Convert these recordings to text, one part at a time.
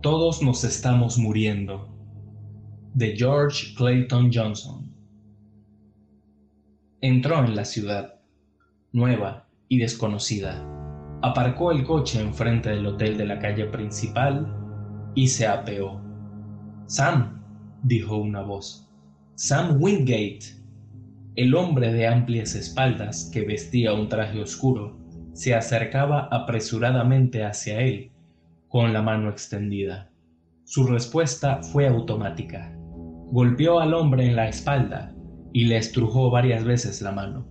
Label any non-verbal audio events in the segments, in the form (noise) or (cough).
Todos nos estamos muriendo. De George Clayton Johnson. Entró en la ciudad, nueva y desconocida. Aparcó el coche enfrente del hotel de la calle principal y se apeó. Sam, dijo una voz. Sam Wingate. El hombre de amplias espaldas, que vestía un traje oscuro, se acercaba apresuradamente hacia él con la mano extendida. Su respuesta fue automática. Golpeó al hombre en la espalda y le estrujó varias veces la mano.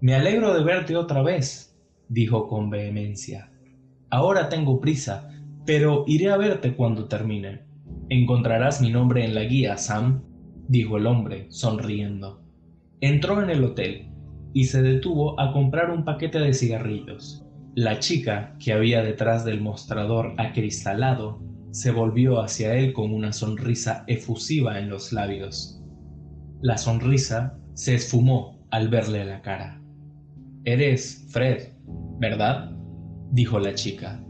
Me alegro de verte otra vez, dijo con vehemencia. Ahora tengo prisa, pero iré a verte cuando termine. Encontrarás mi nombre en la guía, Sam, dijo el hombre, sonriendo. Entró en el hotel y se detuvo a comprar un paquete de cigarrillos. La chica, que había detrás del mostrador acristalado, se volvió hacia él con una sonrisa efusiva en los labios. La sonrisa se esfumó al verle la cara. Eres Fred, ¿verdad? dijo la chica.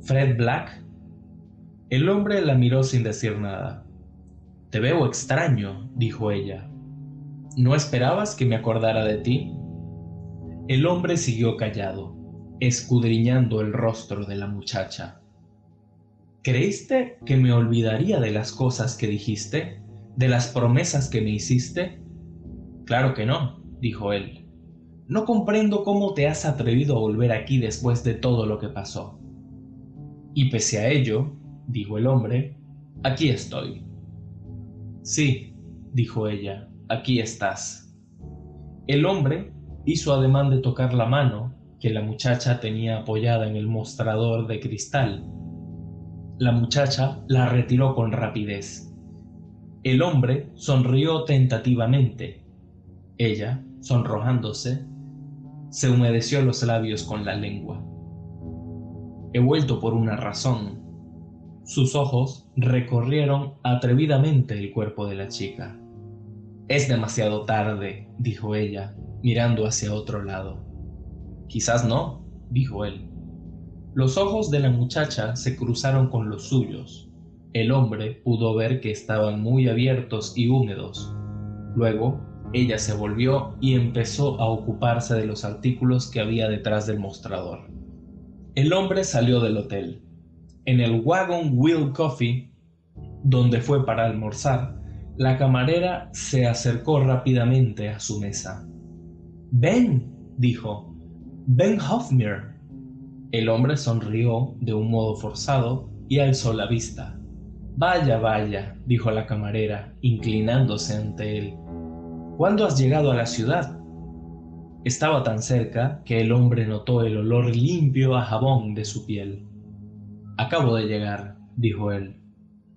¿Fred Black? El hombre la miró sin decir nada. Te veo extraño, dijo ella. ¿No esperabas que me acordara de ti? El hombre siguió callado escudriñando el rostro de la muchacha. ¿Creíste que me olvidaría de las cosas que dijiste? ¿De las promesas que me hiciste? Claro que no, dijo él. No comprendo cómo te has atrevido a volver aquí después de todo lo que pasó. Y pese a ello, dijo el hombre, aquí estoy. Sí, dijo ella, aquí estás. El hombre hizo ademán de tocar la mano que la muchacha tenía apoyada en el mostrador de cristal. La muchacha la retiró con rapidez. El hombre sonrió tentativamente. Ella, sonrojándose, se humedeció los labios con la lengua. He vuelto por una razón. Sus ojos recorrieron atrevidamente el cuerpo de la chica. Es demasiado tarde, dijo ella, mirando hacia otro lado. Quizás no, dijo él. Los ojos de la muchacha se cruzaron con los suyos. El hombre pudo ver que estaban muy abiertos y húmedos. Luego, ella se volvió y empezó a ocuparse de los artículos que había detrás del mostrador. El hombre salió del hotel. En el Wagon Wheel Coffee, donde fue para almorzar, la camarera se acercó rápidamente a su mesa. Ven, dijo, Ben Hofmir. El hombre sonrió de un modo forzado y alzó la vista. Vaya, vaya, dijo la camarera, inclinándose ante él. ¿Cuándo has llegado a la ciudad? Estaba tan cerca que el hombre notó el olor limpio a jabón de su piel. Acabo de llegar, dijo él.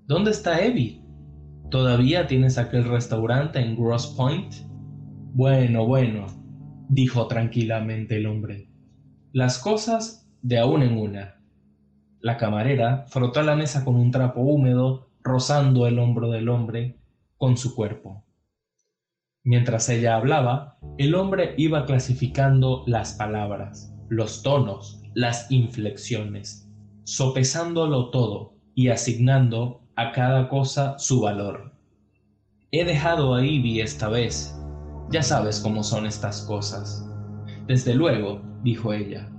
¿Dónde está Evie? ¿Todavía tienes aquel restaurante en Gross Point? Bueno, bueno, dijo tranquilamente el hombre. Las cosas de a una en una. La camarera frotó la mesa con un trapo húmedo, rozando el hombro del hombre con su cuerpo. Mientras ella hablaba, el hombre iba clasificando las palabras, los tonos, las inflexiones, sopesándolo todo y asignando a cada cosa su valor. He dejado a Ivy esta vez, ya sabes cómo son estas cosas. Desde luego, dijo ella.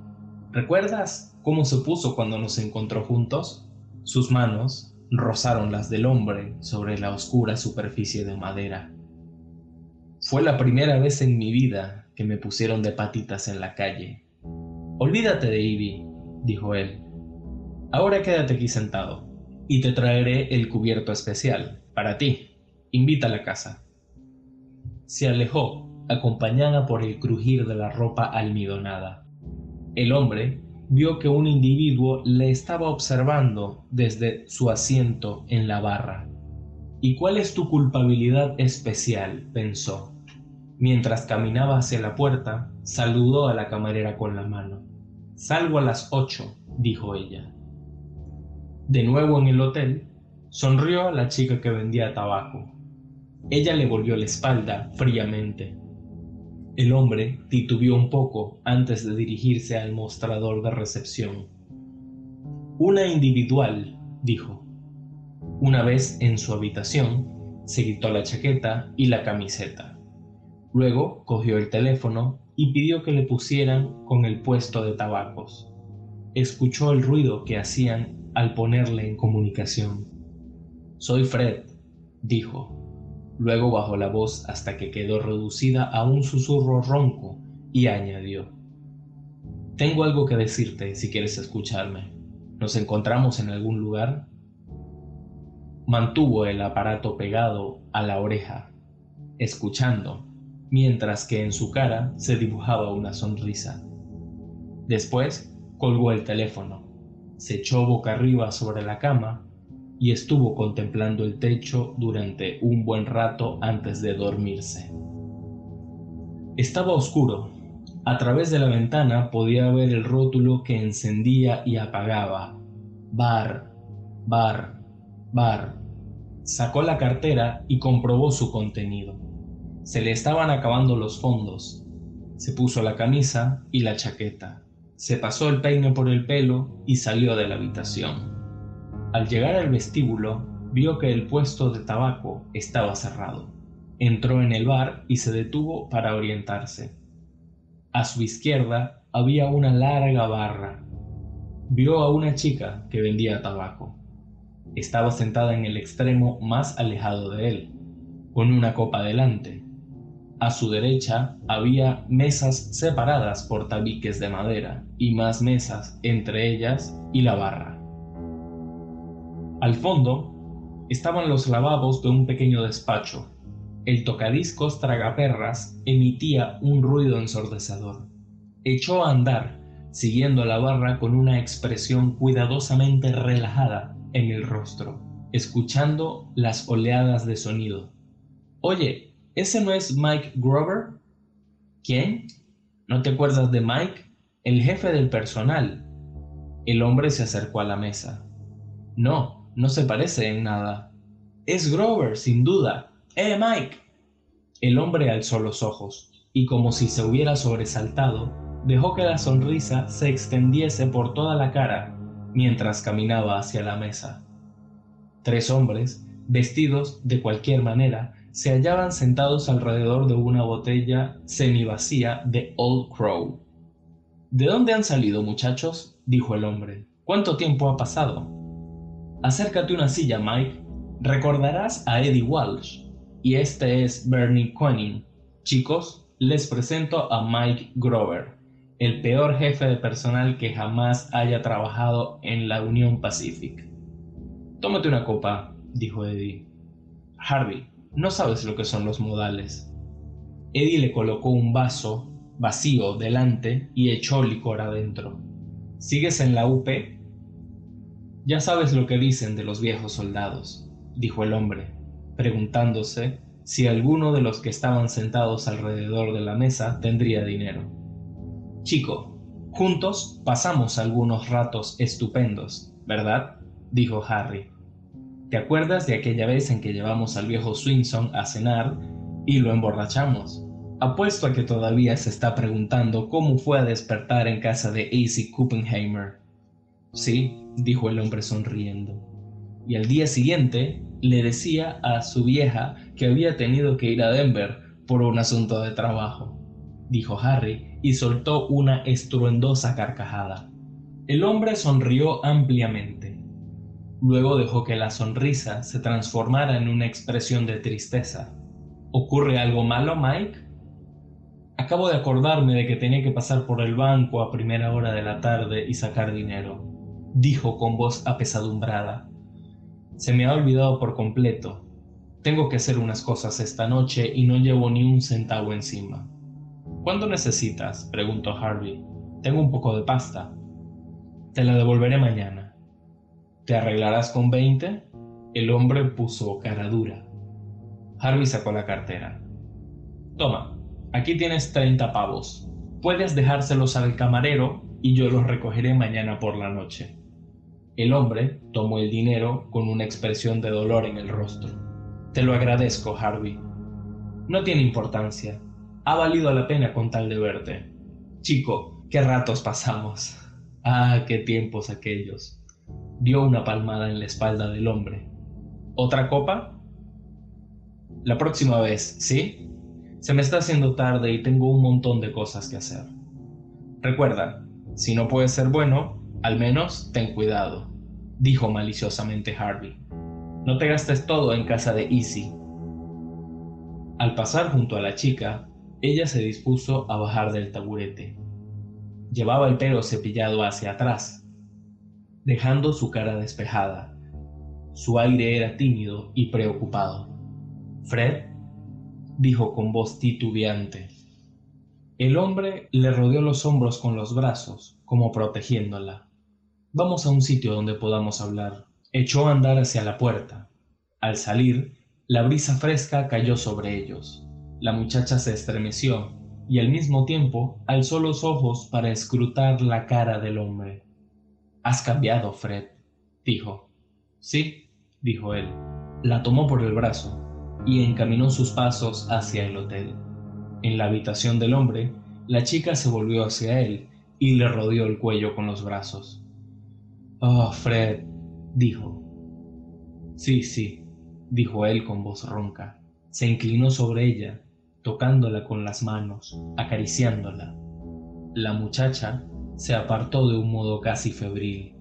¿Recuerdas cómo se puso cuando nos encontró juntos? Sus manos rozaron las del hombre sobre la oscura superficie de madera. Fue la primera vez en mi vida que me pusieron de patitas en la calle. Olvídate de Ivy, dijo él. Ahora quédate aquí sentado y te traeré el cubierto especial para ti. Invita a la casa se alejó, acompañada por el crujir de la ropa almidonada. El hombre vio que un individuo le estaba observando desde su asiento en la barra. ¿Y cuál es tu culpabilidad especial? pensó. Mientras caminaba hacia la puerta, saludó a la camarera con la mano. Salgo a las ocho, dijo ella. De nuevo en el hotel, sonrió a la chica que vendía tabaco. Ella le volvió la espalda fríamente. El hombre titubeó un poco antes de dirigirse al mostrador de recepción. Una individual, dijo. Una vez en su habitación, se quitó la chaqueta y la camiseta. Luego cogió el teléfono y pidió que le pusieran con el puesto de tabacos. Escuchó el ruido que hacían al ponerle en comunicación. Soy Fred, dijo. Luego bajó la voz hasta que quedó reducida a un susurro ronco y añadió. Tengo algo que decirte si quieres escucharme. ¿Nos encontramos en algún lugar? Mantuvo el aparato pegado a la oreja, escuchando, mientras que en su cara se dibujaba una sonrisa. Después colgó el teléfono, se echó boca arriba sobre la cama y estuvo contemplando el techo durante un buen rato antes de dormirse. Estaba oscuro. A través de la ventana podía ver el rótulo que encendía y apagaba. Bar, bar, bar. Sacó la cartera y comprobó su contenido. Se le estaban acabando los fondos. Se puso la camisa y la chaqueta. Se pasó el peine por el pelo y salió de la habitación. Al llegar al vestíbulo, vio que el puesto de tabaco estaba cerrado. Entró en el bar y se detuvo para orientarse. A su izquierda había una larga barra. Vio a una chica que vendía tabaco. Estaba sentada en el extremo más alejado de él, con una copa delante. A su derecha había mesas separadas por tabiques de madera y más mesas entre ellas y la barra. Al fondo estaban los lavabos de un pequeño despacho. El tocadiscos tragaperras emitía un ruido ensordecedor. Echó a andar, siguiendo la barra con una expresión cuidadosamente relajada en el rostro, escuchando las oleadas de sonido. Oye, ¿ese no es Mike Grover? ¿Quién? ¿No te acuerdas de Mike? El jefe del personal. El hombre se acercó a la mesa. No, no se parece en nada. Es Grover, sin duda. ¡Eh, Mike! El hombre alzó los ojos y como si se hubiera sobresaltado, dejó que la sonrisa se extendiese por toda la cara mientras caminaba hacia la mesa. Tres hombres, vestidos de cualquier manera, se hallaban sentados alrededor de una botella semivacía de Old Crow. ¿De dónde han salido, muchachos? dijo el hombre. ¿Cuánto tiempo ha pasado? Acércate una silla, Mike. Recordarás a Eddie Walsh. Y este es Bernie Coening. Chicos, les presento a Mike Grover el peor jefe de personal que jamás haya trabajado en la Unión Pacific. Tómate una copa, dijo Eddie. Harvey, no sabes lo que son los modales. Eddie le colocó un vaso vacío delante y echó licor adentro. ¿Sigues en la UP? Ya sabes lo que dicen de los viejos soldados, dijo el hombre, preguntándose si alguno de los que estaban sentados alrededor de la mesa tendría dinero. Chico, juntos pasamos algunos ratos estupendos, ¿verdad? dijo Harry. ¿Te acuerdas de aquella vez en que llevamos al viejo Swinson a cenar y lo emborrachamos? Apuesto a que todavía se está preguntando cómo fue a despertar en casa de AC Kuppenheimer. Sí, dijo el hombre sonriendo. Y al día siguiente le decía a su vieja que había tenido que ir a Denver por un asunto de trabajo, dijo Harry y soltó una estruendosa carcajada. El hombre sonrió ampliamente. Luego dejó que la sonrisa se transformara en una expresión de tristeza. ¿Ocurre algo malo, Mike? Acabo de acordarme de que tenía que pasar por el banco a primera hora de la tarde y sacar dinero, dijo con voz apesadumbrada. Se me ha olvidado por completo. Tengo que hacer unas cosas esta noche y no llevo ni un centavo encima. ¿Cuándo necesitas? preguntó Harvey. Tengo un poco de pasta. Te la devolveré mañana. ¿Te arreglarás con veinte? El hombre puso cara dura. Harvey sacó la cartera. Toma, aquí tienes treinta pavos. Puedes dejárselos al camarero y yo los recogeré mañana por la noche. El hombre tomó el dinero con una expresión de dolor en el rostro. Te lo agradezco, Harvey. No tiene importancia. Ha valido la pena con tal de verte. Chico, qué ratos pasamos. (laughs) Ah, qué tiempos aquellos. Dio una palmada en la espalda del hombre. ¿Otra copa? La próxima vez, ¿sí? Se me está haciendo tarde y tengo un montón de cosas que hacer. Recuerda, si no puedes ser bueno, al menos ten cuidado, dijo maliciosamente Harvey. No te gastes todo en casa de Easy. Al pasar junto a la chica, ella se dispuso a bajar del taburete. Llevaba el pelo cepillado hacia atrás, dejando su cara despejada. Su aire era tímido y preocupado. Fred, dijo con voz titubeante. El hombre le rodeó los hombros con los brazos, como protegiéndola. Vamos a un sitio donde podamos hablar. Echó a andar hacia la puerta. Al salir, la brisa fresca cayó sobre ellos. La muchacha se estremeció y al mismo tiempo alzó los ojos para escrutar la cara del hombre. Has cambiado, Fred, dijo. Sí, dijo él. La tomó por el brazo y encaminó sus pasos hacia el hotel. En la habitación del hombre, la chica se volvió hacia él y le rodeó el cuello con los brazos. Oh, Fred, dijo. Sí, sí, dijo él con voz ronca. Se inclinó sobre ella, tocándola con las manos, acariciándola. La muchacha se apartó de un modo casi febril.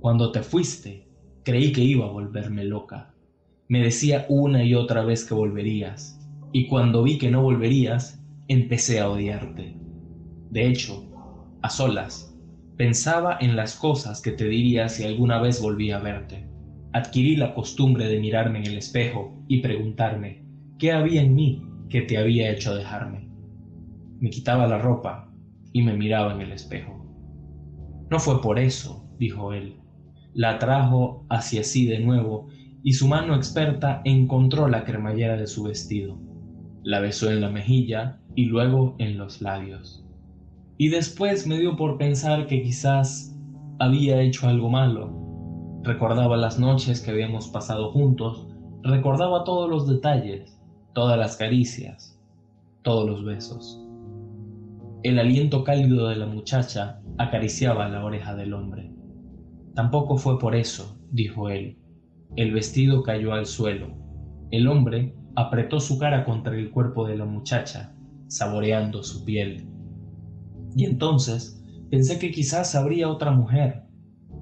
Cuando te fuiste, creí que iba a volverme loca. Me decía una y otra vez que volverías, y cuando vi que no volverías, empecé a odiarte. De hecho, a solas, pensaba en las cosas que te diría si alguna vez volvía a verte. Adquirí la costumbre de mirarme en el espejo y preguntarme qué había en mí que te había hecho dejarme. Me quitaba la ropa y me miraba en el espejo. No fue por eso, dijo él. La trajo hacia sí de nuevo y su mano experta encontró la cremallera de su vestido. La besó en la mejilla y luego en los labios. Y después me dio por pensar que quizás había hecho algo malo. Recordaba las noches que habíamos pasado juntos, recordaba todos los detalles, todas las caricias, todos los besos. El aliento cálido de la muchacha acariciaba la oreja del hombre. Tampoco fue por eso, dijo él. El vestido cayó al suelo. El hombre apretó su cara contra el cuerpo de la muchacha, saboreando su piel. Y entonces pensé que quizás habría otra mujer,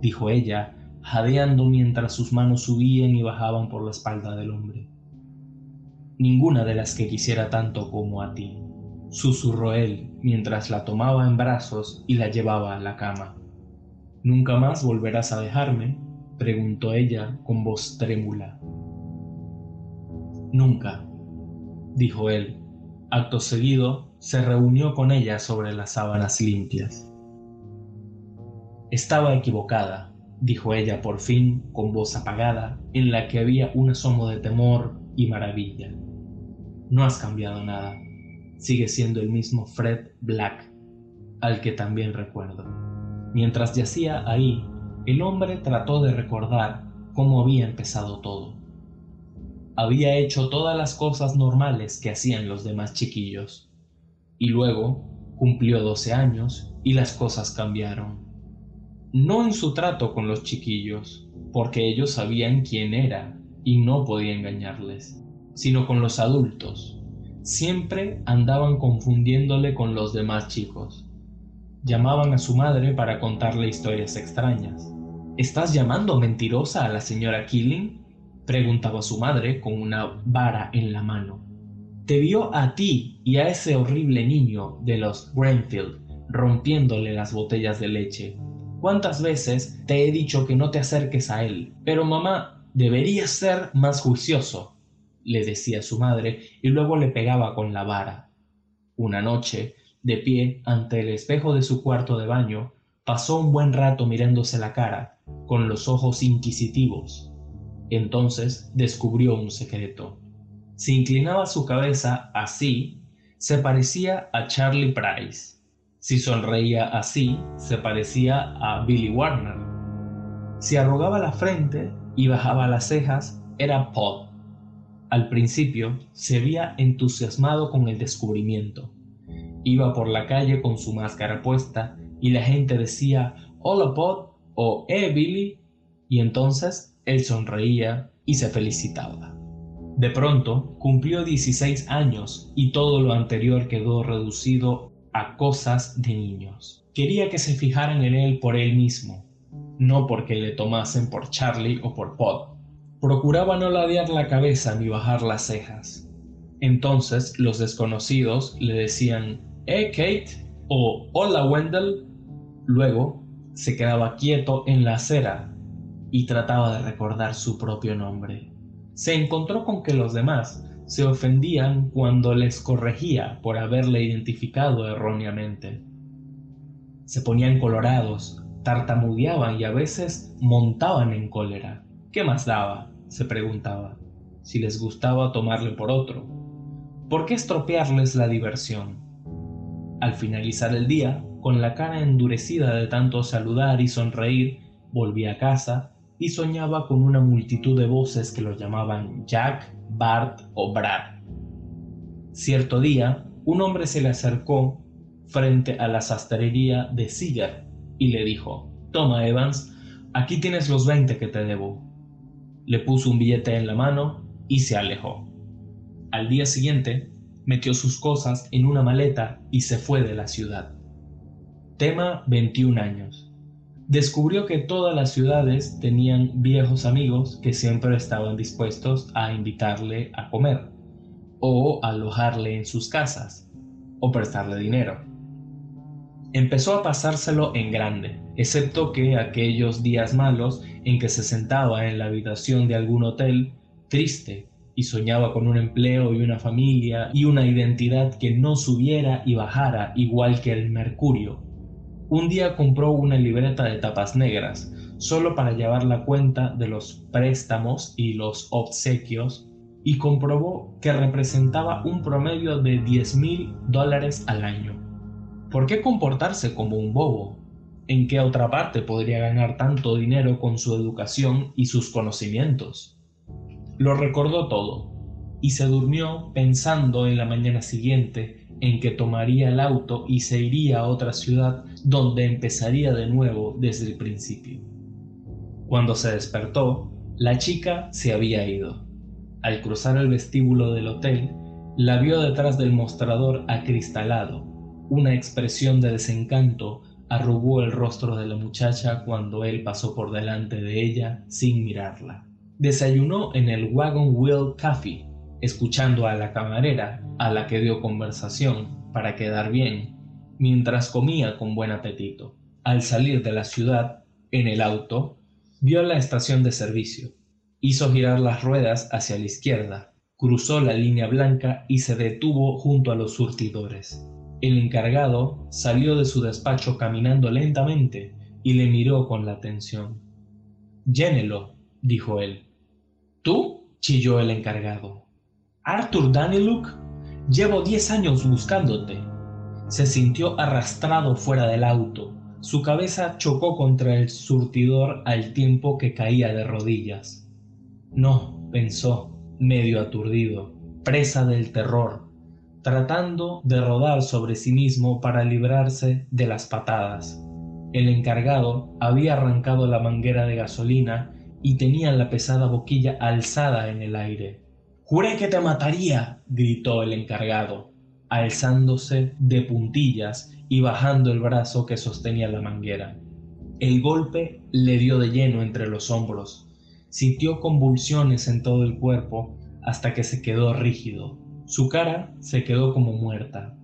dijo ella, jadeando mientras sus manos subían y bajaban por la espalda del hombre. Ninguna de las que quisiera tanto como a ti, susurró él mientras la tomaba en brazos y la llevaba a la cama. ¿Nunca más volverás a dejarme? preguntó ella con voz trémula. Nunca, dijo él. Acto seguido, se reunió con ella sobre las sábanas limpias. Estaba equivocada, dijo ella por fin con voz apagada, en la que había un asomo de temor y maravilla. No has cambiado nada. Sigue siendo el mismo Fred Black, al que también recuerdo. Mientras yacía ahí, el hombre trató de recordar cómo había empezado todo. Había hecho todas las cosas normales que hacían los demás chiquillos. Y luego cumplió 12 años y las cosas cambiaron. No en su trato con los chiquillos, porque ellos sabían quién era y no podía engañarles, sino con los adultos. Siempre andaban confundiéndole con los demás chicos. Llamaban a su madre para contarle historias extrañas. ¿Estás llamando mentirosa a la señora Killing? preguntaba su madre con una vara en la mano. Te vio a ti y a ese horrible niño de los Grenfield rompiéndole las botellas de leche. ¿Cuántas veces te he dicho que no te acerques a él? Pero mamá, deberías ser más juicioso, le decía su madre y luego le pegaba con la vara. Una noche, de pie ante el espejo de su cuarto de baño, pasó un buen rato mirándose la cara, con los ojos inquisitivos. Entonces descubrió un secreto. Si inclinaba su cabeza así, se parecía a Charlie Price. Si sonreía así, se parecía a Billy Warner. Si arrugaba la frente y bajaba las cejas, era Pod. Al principio se había entusiasmado con el descubrimiento. Iba por la calle con su máscara puesta y la gente decía Hola Pod o Eh Billy Y entonces él sonreía y se felicitaba. De pronto cumplió 16 años y todo lo anterior quedó reducido a cosas de niños. Quería que se fijaran en él por él mismo, no porque le tomasen por Charlie o por Pod. Procuraba no ladear la cabeza ni bajar las cejas. Entonces los desconocidos le decían, ¡Eh, Kate! o Hola, Wendell. Luego se quedaba quieto en la acera y trataba de recordar su propio nombre. Se encontró con que los demás se ofendían cuando les corregía por haberle identificado erróneamente. Se ponían colorados, tartamudeaban y a veces montaban en cólera. ¿Qué más daba? se preguntaba, si les gustaba tomarle por otro. ¿Por qué estropearles la diversión? Al finalizar el día, con la cara endurecida de tanto saludar y sonreír, volvía a casa y soñaba con una multitud de voces que lo llamaban Jack, Bart o Brad. Cierto día, un hombre se le acercó frente a la sastrería de Seeger y le dijo, Toma, Evans, aquí tienes los 20 que te debo. Le puso un billete en la mano y se alejó. Al día siguiente, metió sus cosas en una maleta y se fue de la ciudad. Tema 21 años descubrió que todas las ciudades tenían viejos amigos que siempre estaban dispuestos a invitarle a comer, o alojarle en sus casas, o prestarle dinero. Empezó a pasárselo en grande, excepto que aquellos días malos en que se sentaba en la habitación de algún hotel, triste, y soñaba con un empleo y una familia y una identidad que no subiera y bajara igual que el mercurio un día compró una libreta de tapas negras, solo para llevar la cuenta de los préstamos y los obsequios, y comprobó que representaba un promedio de 10 mil dólares al año. ¿Por qué comportarse como un bobo? ¿En qué otra parte podría ganar tanto dinero con su educación y sus conocimientos? Lo recordó todo, y se durmió pensando en la mañana siguiente en que tomaría el auto y se iría a otra ciudad donde empezaría de nuevo desde el principio. Cuando se despertó, la chica se había ido. Al cruzar el vestíbulo del hotel, la vio detrás del mostrador acristalado. Una expresión de desencanto arrugó el rostro de la muchacha cuando él pasó por delante de ella sin mirarla. Desayunó en el Wagon Wheel Café, escuchando a la camarera, a la que dio conversación, para quedar bien, mientras comía con buen apetito. Al salir de la ciudad, en el auto, vio la estación de servicio. Hizo girar las ruedas hacia la izquierda, cruzó la línea blanca y se detuvo junto a los surtidores. El encargado salió de su despacho caminando lentamente y le miró con la atención. Llénelo, dijo él. ¿Tú? chilló el encargado. Arthur Daniluk, llevo diez años buscándote. Se sintió arrastrado fuera del auto. Su cabeza chocó contra el surtidor al tiempo que caía de rodillas. No, pensó, medio aturdido, presa del terror, tratando de rodar sobre sí mismo para librarse de las patadas. El encargado había arrancado la manguera de gasolina y tenía la pesada boquilla alzada en el aire. Juré que te mataría, gritó el encargado, alzándose de puntillas y bajando el brazo que sostenía la manguera. El golpe le dio de lleno entre los hombros. Sintió convulsiones en todo el cuerpo hasta que se quedó rígido. Su cara se quedó como muerta,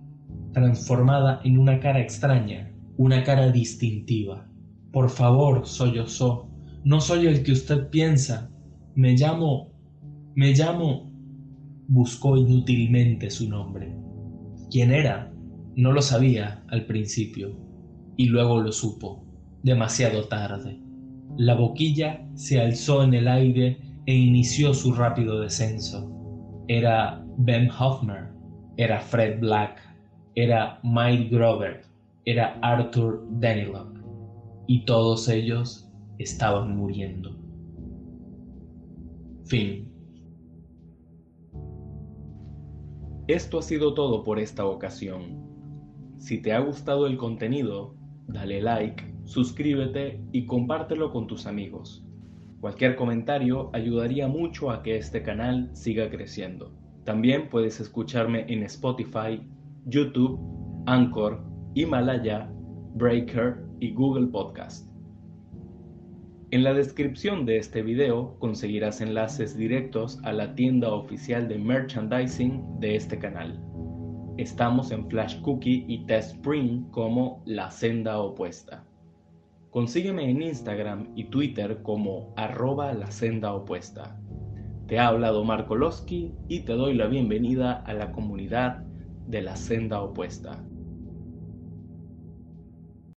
transformada en una cara extraña, una cara distintiva. Por favor, sollozó, no soy el que usted piensa. Me llamo... me llamo buscó inútilmente su nombre. ¿Quién era? No lo sabía al principio, y luego lo supo, demasiado tarde. La boquilla se alzó en el aire e inició su rápido descenso. Era Ben Hoffmer, era Fred Black, era Mike Grover, era Arthur Danilov, y todos ellos estaban muriendo. Fin. Esto ha sido todo por esta ocasión. Si te ha gustado el contenido, dale like, suscríbete y compártelo con tus amigos. Cualquier comentario ayudaría mucho a que este canal siga creciendo. También puedes escucharme en Spotify, YouTube, Anchor, Himalaya, Breaker y Google Podcast. En la descripción de este video conseguirás enlaces directos a la tienda oficial de merchandising de este canal. Estamos en Flash Cookie y Test Spring como La Senda Opuesta. Consígueme en Instagram y Twitter como arroba la senda opuesta. Te ha hablado Marco Losky y te doy la bienvenida a la comunidad de la senda opuesta.